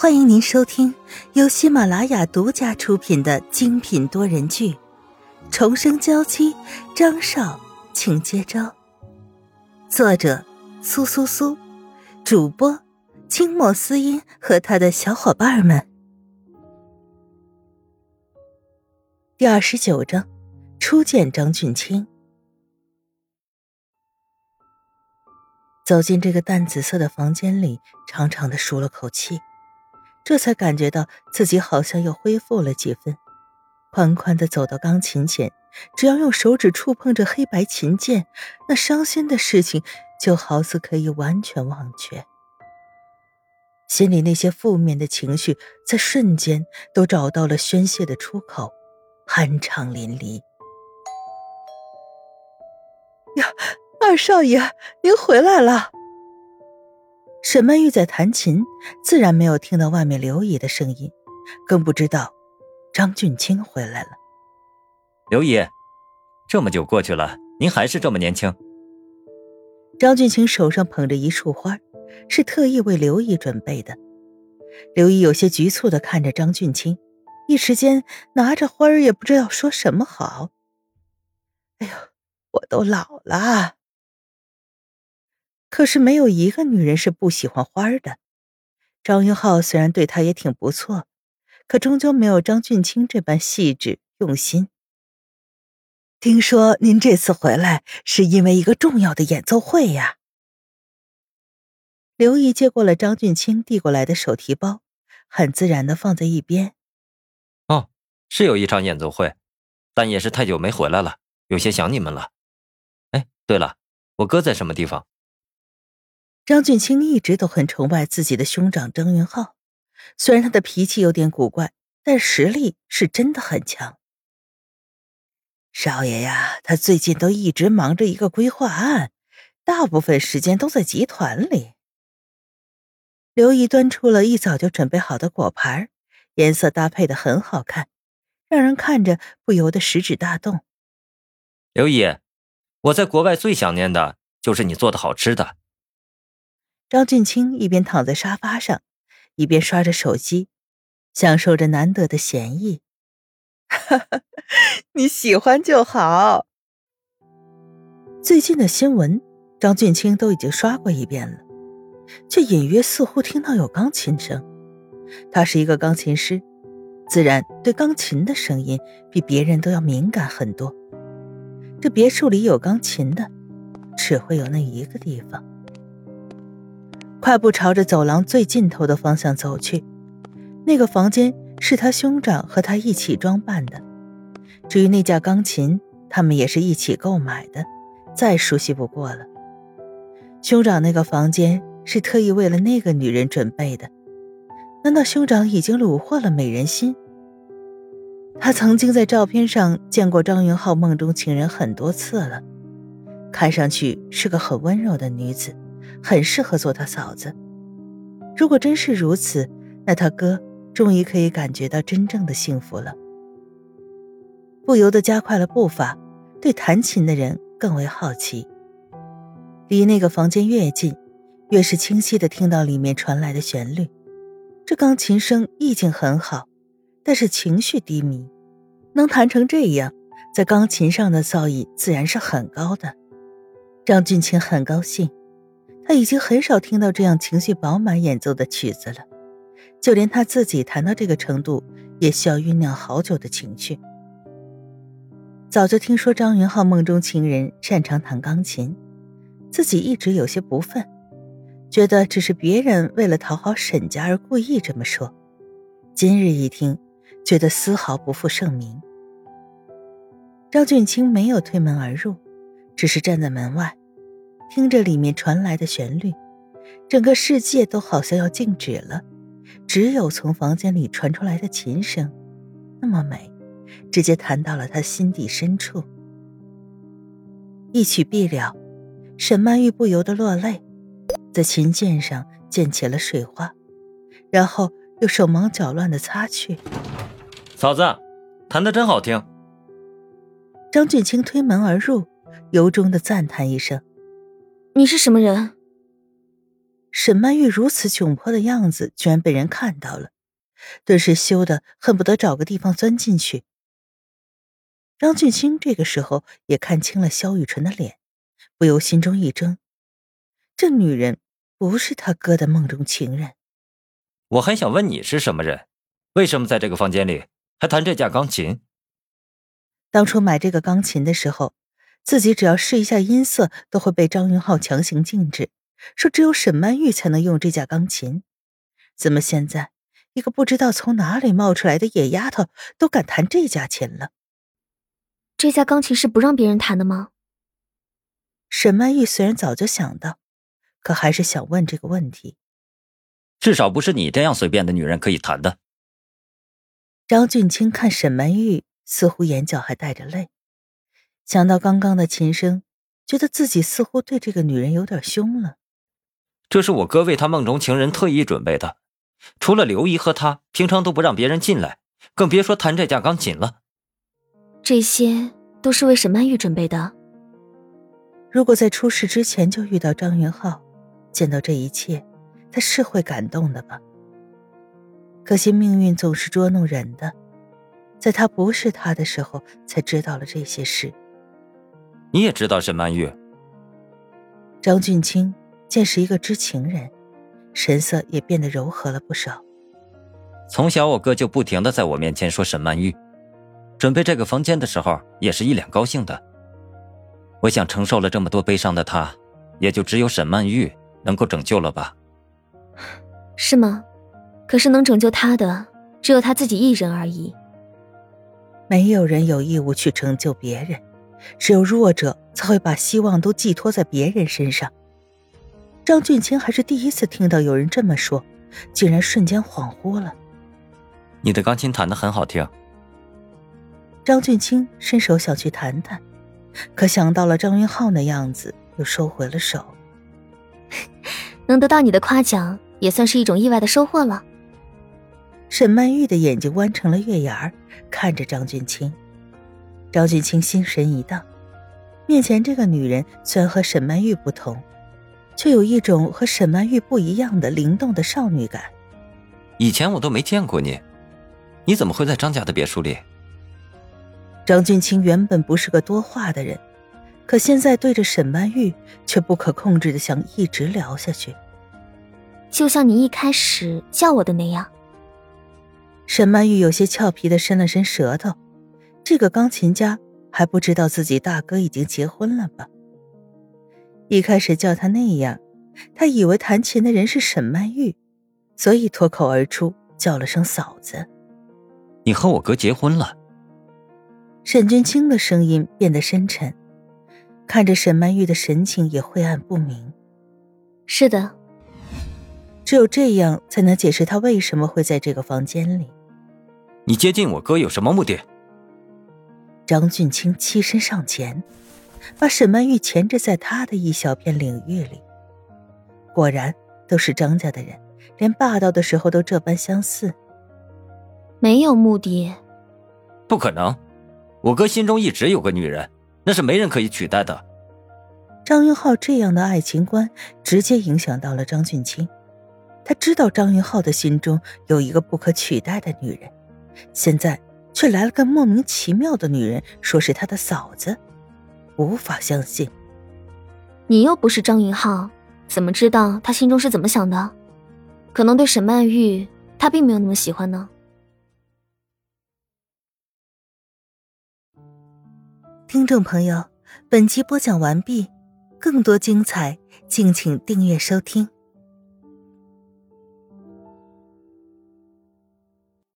欢迎您收听由喜马拉雅独家出品的精品多人剧《重生娇妻》，张少，请接招。作者：苏苏苏，主播：清墨思音和他的小伙伴们。第二十九章：初见张俊清。走进这个淡紫色的房间里，长长的舒了口气。这才感觉到自己好像又恢复了几分，宽宽的走到钢琴前，只要用手指触碰着黑白琴键，那伤心的事情就好似可以完全忘却，心里那些负面的情绪在瞬间都找到了宣泄的出口，酣畅淋漓。呀，二少爷，您回来了。沈曼玉在弹琴，自然没有听到外面刘姨的声音，更不知道张俊清回来了。刘姨，这么久过去了，您还是这么年轻。张俊清手上捧着一束花，是特意为刘姨准备的。刘姨有些局促的看着张俊清，一时间拿着花儿也不知道说什么好。哎呦，我都老了。可是没有一个女人是不喜欢花的。张云浩虽然对她也挺不错，可终究没有张俊清这般细致用心。听说您这次回来是因为一个重要的演奏会呀？刘毅接过了张俊清递过来的手提包，很自然的放在一边。哦，是有一场演奏会，但也是太久没回来了，有些想你们了。哎，对了，我哥在什么地方？张俊清一直都很崇拜自己的兄长张云浩，虽然他的脾气有点古怪，但实力是真的很强。少爷呀，他最近都一直忙着一个规划案，大部分时间都在集团里。刘毅端出了一早就准备好的果盘，颜色搭配的很好看，让人看着不由得食指大动。刘毅，我在国外最想念的就是你做的好吃的。张俊清一边躺在沙发上，一边刷着手机，享受着难得的闲逸。你喜欢就好。最近的新闻，张俊清都已经刷过一遍了，却隐约似乎听到有钢琴声。他是一个钢琴师，自然对钢琴的声音比别人都要敏感很多。这别墅里有钢琴的，只会有那一个地方。快步朝着走廊最尽头的方向走去，那个房间是他兄长和他一起装扮的。至于那架钢琴，他们也是一起购买的，再熟悉不过了。兄长那个房间是特意为了那个女人准备的，难道兄长已经虏获了美人心？他曾经在照片上见过张云浩梦中情人很多次了，看上去是个很温柔的女子。很适合做他嫂子。如果真是如此，那他哥终于可以感觉到真正的幸福了。不由得加快了步伐，对弹琴的人更为好奇。离那个房间越近，越是清晰的听到里面传来的旋律。这钢琴声意境很好，但是情绪低迷。能弹成这样，在钢琴上的造诣自然是很高的。张俊清很高兴。他已经很少听到这样情绪饱满演奏的曲子了，就连他自己弹到这个程度，也需要酝酿好久的情绪。早就听说张云浩梦中情人擅长弹钢琴，自己一直有些不忿，觉得只是别人为了讨好沈家而故意这么说。今日一听，觉得丝毫不负盛名。张俊清没有推门而入，只是站在门外。听着里面传来的旋律，整个世界都好像要静止了，只有从房间里传出来的琴声，那么美，直接弹到了他心底深处。一曲毕了，沈曼玉不由得落泪，在琴键上溅起了水花，然后又手忙脚乱的擦去。嫂子，弹的真好听。张俊清推门而入，由衷的赞叹一声。你是什么人？沈曼玉如此窘迫的样子，居然被人看到了，顿时羞得恨不得找个地方钻进去。张俊清这个时候也看清了萧雨辰的脸，不由心中一怔，这女人不是他哥的梦中情人。我还想问你是什么人，为什么在这个房间里还弹这架钢琴？当初买这个钢琴的时候，自己只要试一下音色，都会被张云浩强行禁止。说只有沈曼玉才能用这架钢琴，怎么现在一个不知道从哪里冒出来的野丫头都敢弹这架琴了？这架钢琴是不让别人弹的吗？沈曼玉虽然早就想到，可还是想问这个问题。至少不是你这样随便的女人可以弹的。张俊清看沈曼玉，似乎眼角还带着泪，想到刚刚的琴声，觉得自己似乎对这个女人有点凶了。这是我哥为他梦中情人特意准备的，除了刘姨和他，平常都不让别人进来，更别说弹这架钢琴了。这些都是为沈曼玉准备的。如果在出事之前就遇到张云浩，见到这一切，他是会感动的吧？可惜命运总是捉弄人的，在他不是他的时候，才知道了这些事。你也知道沈曼玉？张俊清。见是一个知情人，神色也变得柔和了不少。从小我哥就不停的在我面前说沈曼玉，准备这个房间的时候也是一脸高兴的。我想承受了这么多悲伤的他，也就只有沈曼玉能够拯救了吧？是吗？可是能拯救他的只有他自己一人而已。没有人有义务去拯救别人，只有弱者才会把希望都寄托在别人身上。张俊清还是第一次听到有人这么说，竟然瞬间恍惚了。你的钢琴弹得很好听。张俊清伸手想去弹弹，可想到了张云浩那样子，又收回了手。能得到你的夸奖，也算是一种意外的收获了。沈曼玉的眼睛弯成了月牙儿，看着张俊清。张俊清心神一荡，面前这个女人虽然和沈曼玉不同。却有一种和沈曼玉不一样的灵动的少女感。以前我都没见过你，你怎么会在张家的别墅里？张俊清原本不是个多话的人，可现在对着沈曼玉，却不可控制的想一直聊下去。就像你一开始叫我的那样。沈曼玉有些俏皮的伸了伸舌头，这个钢琴家还不知道自己大哥已经结婚了吧？一开始叫他那样，他以为弹琴的人是沈曼玉，所以脱口而出叫了声嫂子。你和我哥结婚了。沈君清的声音变得深沉，看着沈曼玉的神情也晦暗不明。是的，只有这样才能解释他为什么会在这个房间里。你接近我哥有什么目的？张俊清欺身上前。把沈曼玉钳制在他的一小片领域里。果然都是张家的人，连霸道的时候都这般相似。没有目的，不可能。我哥心中一直有个女人，那是没人可以取代的。张云浩这样的爱情观直接影响到了张俊清。他知道张云浩的心中有一个不可取代的女人，现在却来了个莫名其妙的女人，说是他的嫂子。无法相信，你又不是张云浩，怎么知道他心中是怎么想的？可能对沈曼玉，他并没有那么喜欢呢。听众朋友，本集播讲完毕，更多精彩，敬请订阅收听。